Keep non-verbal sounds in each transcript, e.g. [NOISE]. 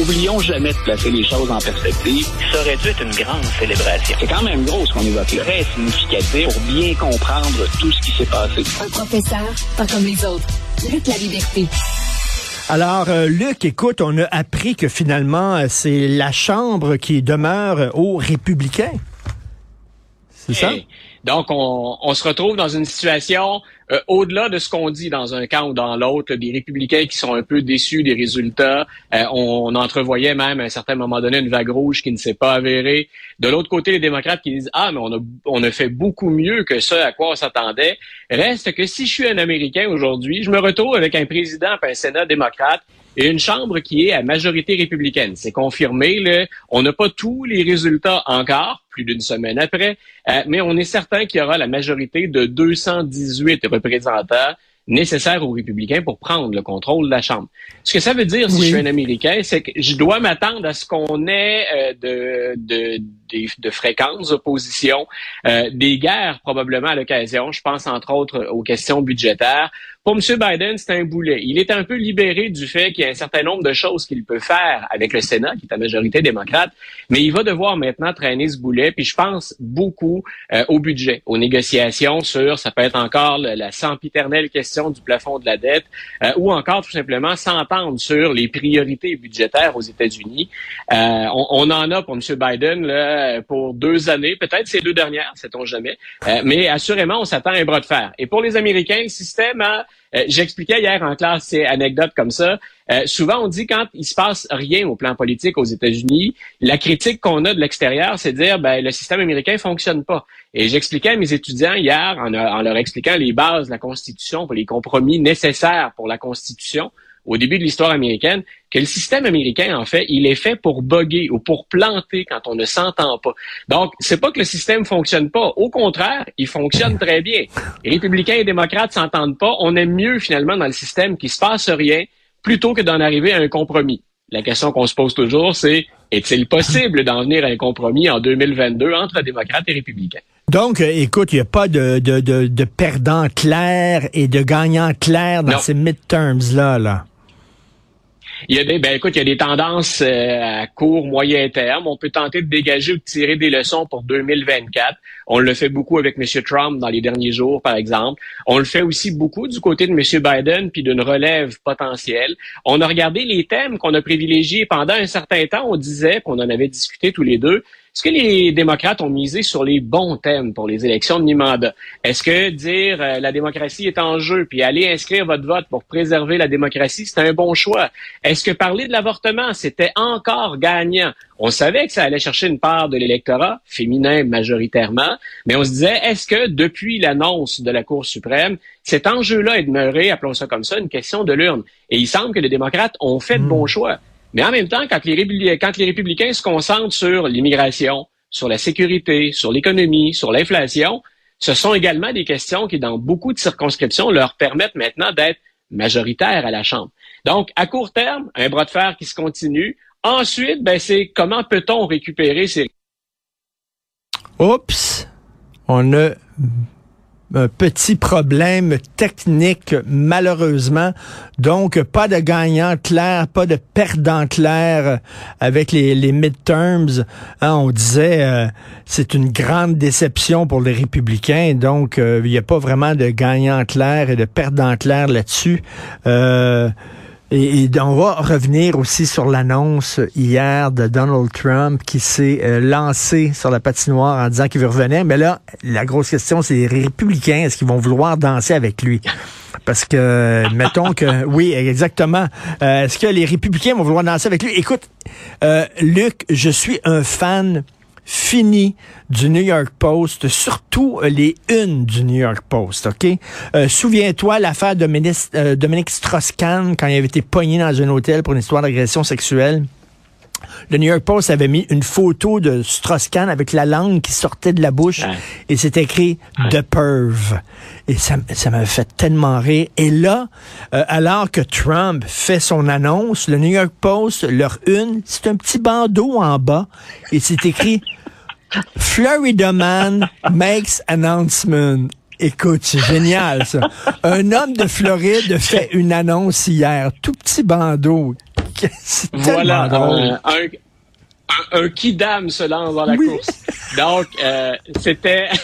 Oublions jamais de placer les choses en perspective. Ça aurait dû être une grande célébration. C'est quand même gros ce qu'on évoque là. Très significatif pour bien comprendre tout ce qui s'est passé. Un professeur, pas comme les autres. Lutte la liberté. Alors, euh, Luc, écoute, on a appris que finalement, euh, c'est la Chambre qui demeure aux républicains. C'est ça? Donc, on, se retrouve dans une situation euh, au-delà de ce qu'on dit dans un camp ou dans l'autre, des républicains qui sont un peu déçus des résultats. Euh, on, entrevoyait même à un certain moment donné une vague rouge qui ne s'est pas avérée. De l'autre côté, les démocrates qui disent Ah, mais on a, on a fait beaucoup mieux que ce à quoi on s'attendait. Reste que si je suis un Américain aujourd'hui, je me retrouve avec un président un Sénat démocrate et une Chambre qui est à majorité républicaine. C'est confirmé. Là. On n'a pas tous les résultats encore, plus d'une semaine après, euh, mais on est certain qu'il y aura la majorité de 218 représentants nécessaires aux républicains pour prendre le contrôle de la Chambre. Ce que ça veut dire, si oui. je suis un Américain, c'est que je dois m'attendre à ce qu'on ait euh, de, de, de, de, fréquentes oppositions, euh, des guerres probablement à l'occasion. Je pense entre autres aux questions budgétaires. Pour M. Biden, c'est un boulet. Il est un peu libéré du fait qu'il y a un certain nombre de choses qu'il peut faire avec le Sénat, qui est à majorité démocrate, mais il va devoir maintenant traîner ce boulet. Puis je pense beaucoup euh, au budget, aux négociations sur, ça peut être encore la sempiternelle question du plafond de la dette, euh, ou encore tout simplement s'entendre sur les priorités budgétaires aux États-Unis. Euh, on, on, en a pour M. Biden là, pour deux années, peut-être ces deux dernières, sait-on jamais, euh, mais assurément, on s'attend à un bras de fer. Et pour les Américains, le système a euh, J'expliquais hier en classe ces anecdotes comme ça. Euh, souvent, on dit quand il se passe rien au plan politique aux États-Unis, la critique qu'on a de l'extérieur, c'est de dire ben le système américain fonctionne pas. Et j'expliquais à mes étudiants hier, en, en leur expliquant les bases de la Constitution, les compromis nécessaires pour la Constitution, au début de l'histoire américaine, que le système américain, en fait, il est fait pour bugger ou pour planter quand on ne s'entend pas. Donc, c'est pas que le système fonctionne pas. Au contraire, il fonctionne très bien. Les républicains et démocrates s'entendent pas. On aime mieux, finalement, dans le système qu'il se passe rien plutôt que d'en arriver à un compromis. La question qu'on se pose toujours, c'est est-il possible d'en venir à un compromis en 2022 entre démocrates et républicains? Donc, écoute, il n'y a pas de, de, de, de perdant clair et de gagnant clair dans non. ces midterms-là. Là. Il y a des, ben écoute, il y a des tendances euh, à court, moyen terme. On peut tenter de dégager ou de tirer des leçons pour 2024. On le fait beaucoup avec M. Trump dans les derniers jours, par exemple. On le fait aussi beaucoup du côté de M. Biden puis d'une relève potentielle. On a regardé les thèmes qu'on a privilégiés pendant un certain temps. On disait, qu'on en avait discuté tous les deux, est-ce que les démocrates ont misé sur les bons thèmes pour les élections de mi-mandat? Est-ce que dire euh, la démocratie est en jeu, puis aller inscrire votre vote pour préserver la démocratie, c'est un bon choix? Est-ce que parler de l'avortement, c'était encore gagnant? On savait que ça allait chercher une part de l'électorat, féminin majoritairement, mais on se disait, est-ce que depuis l'annonce de la Cour suprême, cet enjeu-là est demeuré, appelons ça comme ça, une question de l'urne? Et il semble que les démocrates ont fait de bons choix. Mais en même temps, quand les, républicains se concentrent sur l'immigration, sur la sécurité, sur l'économie, sur l'inflation, ce sont également des questions qui, dans beaucoup de circonscriptions, leur permettent maintenant d'être majoritaires à la Chambre. Donc, à court terme, un bras de fer qui se continue. Ensuite, ben, c'est comment peut-on récupérer ces... Oups! On a un petit problème technique, malheureusement. Donc, pas de gagnant clair, pas de perdant clair avec les, midterms. Hein, on disait, euh, c'est une grande déception pour les républicains. Donc, il euh, n'y a pas vraiment de gagnant clair et de perdant clair là-dessus. Euh, et, on va revenir aussi sur l'annonce hier de Donald Trump qui s'est euh, lancé sur la patinoire en disant qu'il veut revenir. Mais là, la grosse question, c'est les républicains, est-ce qu'ils vont vouloir danser avec lui? Parce que, mettons que, [LAUGHS] oui, exactement. Euh, est-ce que les républicains vont vouloir danser avec lui? Écoute, euh, Luc, je suis un fan fini du New York Post, surtout les unes du New York Post, OK? Euh, souviens-toi l'affaire de euh, Dominique Strauss-Kahn quand il avait été pogné dans un hôtel pour une histoire d'agression sexuelle. Le New York Post avait mis une photo de Strauss-Kahn avec la langue qui sortait de la bouche et c'est écrit The Perv. Et ça, ça m'avait fait tellement rire. Et là, euh, alors que Trump fait son annonce, le New York Post, leur une, c'est un petit bandeau en bas et c'est écrit Florida man makes announcement. Écoute, c'est génial, ça. Un homme de Floride fait une annonce hier. Tout petit bandeau. [LAUGHS] voilà, un, un, un, kidam se lance dans la course. Donc, euh, c'était... [LAUGHS]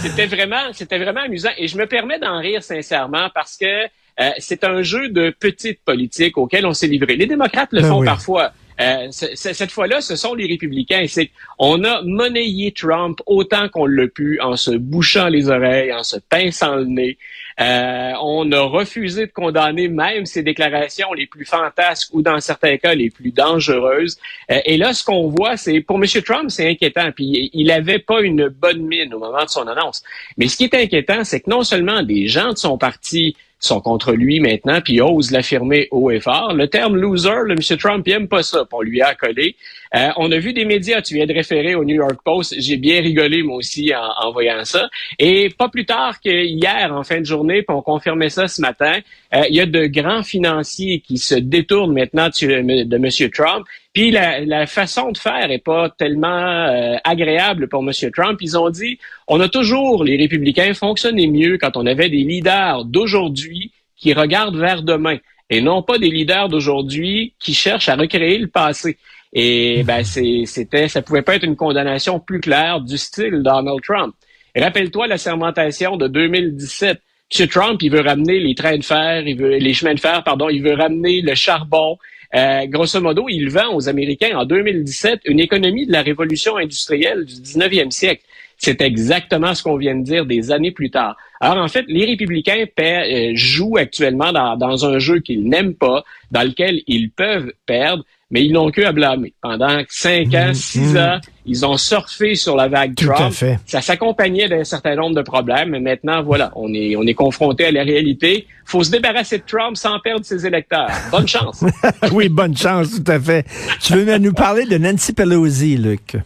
c'était vraiment, c'était vraiment amusant. Et je me permets d'en rire sincèrement parce que euh, c'est un jeu de petite politique auquel on s'est livré. Les démocrates le ben font parfois. Euh, cette fois-là, ce sont les républicains. C'est on a monnayé Trump autant qu'on l'a pu en se bouchant les oreilles, en se pinçant le nez. Euh, on a refusé de condamner même ses déclarations les plus fantasques ou dans certains cas les plus dangereuses. Euh, et là, ce qu'on voit, c'est pour M. Trump, c'est inquiétant. Puis il n'avait pas une bonne mine au moment de son annonce. Mais ce qui est inquiétant, c'est que non seulement des gens de son parti sont contre lui maintenant, puis ose l'affirmer haut et fort. Le terme loser, le M. Trump n'aime pas ça, pour lui accoler. Euh, on a vu des médias, tu viens de référer au New York Post, j'ai bien rigolé moi aussi en, voyant ça. Et pas plus tard que hier, en fin de journée, puis on confirmait ça ce matin, euh, il y a de grands financiers qui se détournent maintenant de, M. Trump puis la, façon de faire est pas tellement euh, agréable pour M. Trump. Ils ont dit, on a toujours, les républicains, fonctionné mieux quand on avait des leaders d'aujourd'hui qui regardent vers demain et non pas des leaders d'aujourd'hui qui cherchent à recréer le passé. Et ben c'était, ça pouvait pas être une condamnation plus claire du style Donald Trump. Rappelle-toi la sermentation de 2017. M. Trump, il veut ramener les trains de fer, il veut les chemins de fer, pardon, il veut ramener le charbon, euh, grosso modo, il vend aux Américains en 2017 une économie de la révolution industrielle du 19e siècle. C'est exactement ce qu'on vient de dire des années plus tard. Alors en fait, les républicains euh, jouent actuellement dans, dans un jeu qu'ils n'aiment pas, dans lequel ils peuvent perdre, mais ils n'ont que à blâmer. Pendant cinq ans, mmh, six mmh. ans, ils ont surfé sur la vague Tout Trump. Ça s'accompagnait d'un certain nombre de problèmes, mais maintenant, voilà, on est, on est confronté à la réalité. faut se débarrasser de Trump sans perdre ses électeurs. Bonne chance. [LAUGHS] oui, bonne chance, tout à fait. Tu veux nous parler de Nancy Pelosi, Luc?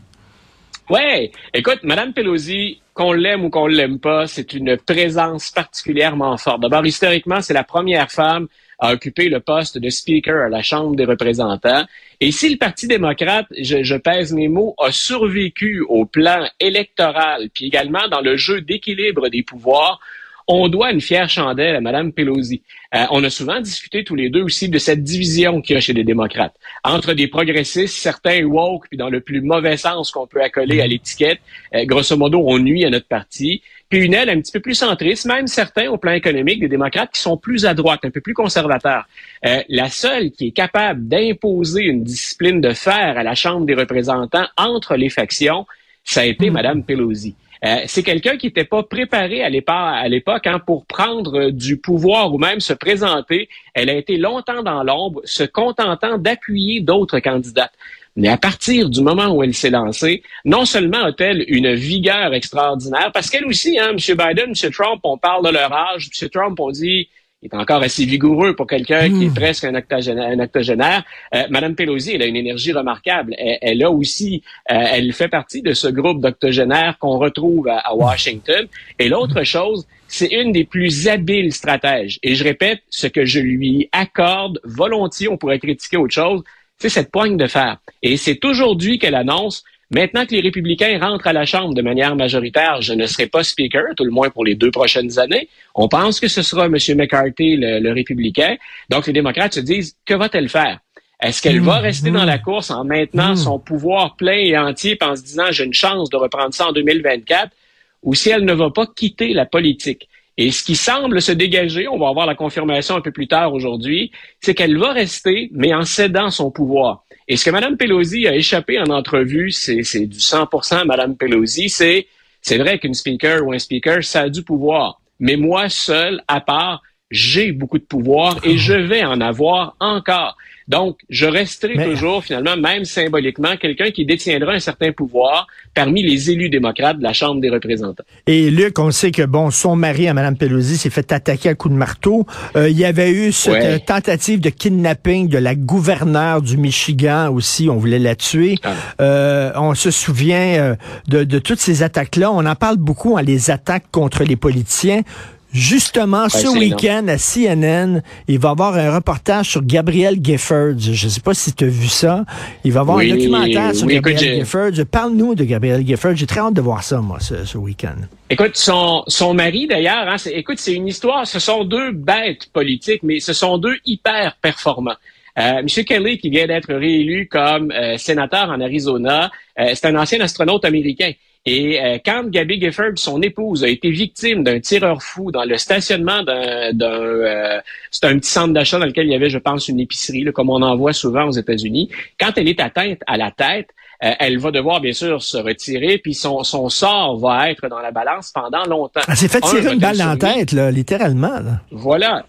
Ouais, écoute, Madame Pelosi, qu'on l'aime ou qu'on l'aime pas, c'est une présence particulièrement forte. D'abord, historiquement, c'est la première femme à occuper le poste de Speaker à la Chambre des représentants. Et si le Parti démocrate, je, pèse mes mots, a survécu au plan électoral, puis également dans le jeu d'équilibre des pouvoirs, on doit une fière chandelle à Mme Pelosi. Euh, on a souvent discuté tous les deux aussi de cette division qu'il y a chez les démocrates entre des progressistes, certains woke, puis dans le plus mauvais sens qu'on peut accoler à l'étiquette. Euh, grosso modo, on nuit à notre parti. Puis une aile un petit peu plus centriste, même certains au plan économique des démocrates qui sont plus à droite, un peu plus conservateurs. Euh, la seule qui est capable d'imposer une discipline de fer à la Chambre des représentants entre les factions, ça a été Mme Pelosi. Euh, c'est quelqu'un qui n'était pas préparé à l'époque hein, pour prendre du pouvoir ou même se présenter. Elle a été longtemps dans l'ombre, se contentant d'appuyer d'autres candidates. Mais à partir du moment où elle s'est lancée, non seulement a-t-elle une vigueur extraordinaire, parce qu'elle aussi, hein, M. Biden, M. Trump, on parle de leur âge, M. Trump, on dit est encore assez vigoureux pour quelqu'un qui est hmm. presque un octogénaire. Un euh, Madame Pelosi, elle a une énergie remarquable. Elle, a aussi, euh, elle fait partie de ce groupe d'octogénaires qu'on retrouve à, Washington. Et l'autre chose, c'est une des plus habiles stratèges. Et je répète, ce que je lui accorde volontiers, on pourrait critiquer autre chose, c'est cette poigne de fer. Et c'est aujourd'hui qu'elle annonce Maintenant que les républicains rentrent à la Chambre de manière majoritaire, je ne serai pas speaker, tout le moins pour les deux prochaines années. On pense que ce sera M. McCarthy, le, républicain. Donc, les démocrates se disent, que va-t-elle faire? Est-ce qu'elle va rester dans la course en maintenant son pouvoir plein et entier en se disant, j'ai une chance de reprendre ça en 2024? Ou si elle ne va pas quitter la politique? Et ce qui semble se dégager, on va avoir la confirmation un peu plus tard aujourd'hui, c'est qu'elle va rester, mais en cédant son pouvoir. Et ce que Mme Pelosi a échappé en entrevue, c'est du 100% Mme Pelosi, c'est c'est vrai qu'une speaker ou un speaker, ça a du pouvoir. Mais moi, seul, à part, j'ai beaucoup de pouvoir et je vais en avoir encore. Donc, je resterai Mais- toujours, finalement, même symboliquement, quelqu'un qui détiendra un certain pouvoir parmi les élus démocrates de la Chambre des représentants. Et Luc, on sait que bon, son mari à Mme Pelosi s'est fait attaquer à coups de marteau. Euh, il y avait eu cette Ouais. euh, tentative de kidnapping de la gouverneure du Michigan aussi. On voulait la tuer. Ah. Euh, on se souvient euh, de, de toutes ces attaques-là. On en parle beaucoup, hein, les attaques contre les politiciens. Justement, ce week-end à CNN, il va y avoir un reportage sur Gabriel Giffords. Je ne sais pas si tu as vu ça. Il va y avoir Oui, un documentaire sur oui, Gabriel Giffords. Parle-nous de Gabriel Giffords. J'ai très hâte de voir ça, moi, ce, ce week-end. Écoute, son, son mari d'ailleurs, hein, c'est- écoute, c'est une histoire, ce sont deux bêtes politiques, mais ce sont deux hyper performants. Euh, M. Kelly, qui vient d'être réélu comme euh, sénateur en Arizona, euh, c'est un ancien astronaute américain. Et euh, quand Gabby Gifford, son épouse, a été victime d'un tireur fou dans le stationnement d'un... d'un, euh, c'est un petit centre d'achat dans lequel il y avait, je pense, une épicerie, là, comme on en voit souvent aux États-Unis. Quand elle est atteinte à la tête, euh, elle va devoir, bien sûr, se retirer, puis son, son sort va être dans la balance pendant longtemps. Elle s'est fait Un, tirer une balle dans la tête, là, littéralement. là. Voilà.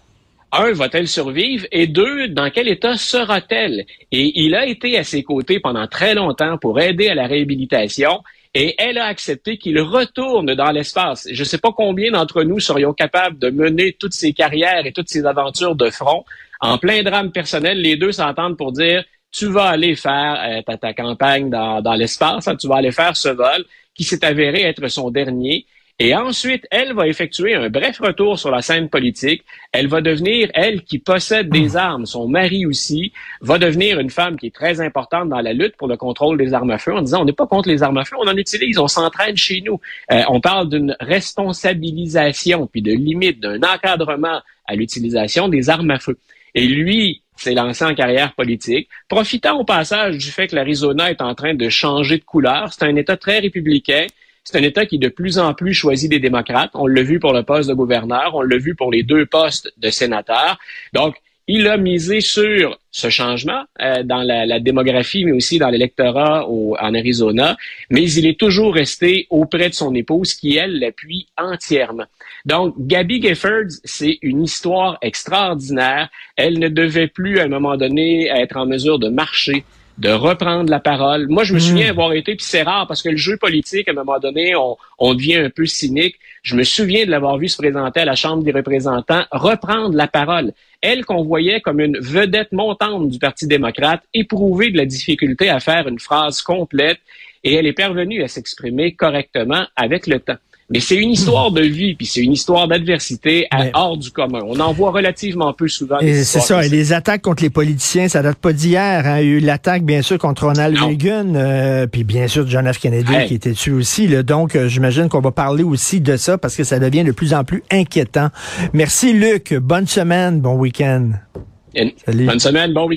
Un, va-t-elle survivre? Et deux, dans quel état sera-t-elle? Et il a été à ses côtés pendant très longtemps pour aider à la réhabilitation. Et elle a accepté qu'il retourne dans l'espace. Je ne sais pas combien d'entre nous serions capables de mener toutes ces carrières et toutes ces aventures de front. En plein drame personnel, les deux s'entendent pour dire tu vas aller faire euh, ta, campagne dans, dans l'espace, hein, tu vas aller faire ce vol qui s'est avéré être son dernier. Et ensuite, elle va effectuer un bref retour sur la scène politique. Elle va devenir, elle qui possède des armes, son mari aussi, va devenir une femme qui est très importante dans la lutte pour le contrôle des armes à feu en disant on n'est pas contre les armes à feu, on en utilise, on s'entraîne chez nous. Euh, on parle d'une responsabilisation, puis de limite, d'un encadrement à l'utilisation des armes à feu. Et lui s'est lancé en carrière politique, profitant au passage du fait que l'Arizona est en train de changer de couleur. C'est un État très républicain. C'est un État qui de plus en plus choisit des démocrates. On l'a vu pour le poste de gouverneur, on l'a vu pour les deux postes de sénateur. Donc, il a misé sur ce changement euh, dans la, la, démographie, mais aussi dans l'électorat en Arizona, mais il est toujours resté auprès de son épouse qui, elle, l'appuie entièrement. Donc, Gabby Giffords, c'est une histoire extraordinaire. Elle ne devait plus, à un moment donné, être en mesure de marcher de reprendre la parole. Moi, je me souviens avoir été, puis c'est rare parce que le jeu politique, à un moment donné, on, on devient un peu cynique. Je me souviens de l'avoir vu se présenter à la Chambre des représentants, reprendre la parole. Elle qu'on voyait comme une vedette montante du Parti démocrate, éprouver de la difficulté à faire une phrase complète, et elle est parvenue à s'exprimer correctement avec le temps. Mais c'est une histoire [LAUGHS] de vie, puis c'est une histoire d'adversité hors du commun. On en voit relativement peu souvent. Et c'est ça. Et les attaques contre les politiciens, ça date pas d'hier. Hein. Il y a eu l'attaque, bien sûr, contre Ronald non. Reagan, euh, puis bien sûr John F. Kennedy hey. qui était dessus aussi. Là. Donc, euh, j'imagine qu'on va parler aussi de ça parce que ça devient de plus en plus inquiétant. Merci, Luc. Bonne semaine, bon week-end. Salut. Bonne semaine, bon week-end.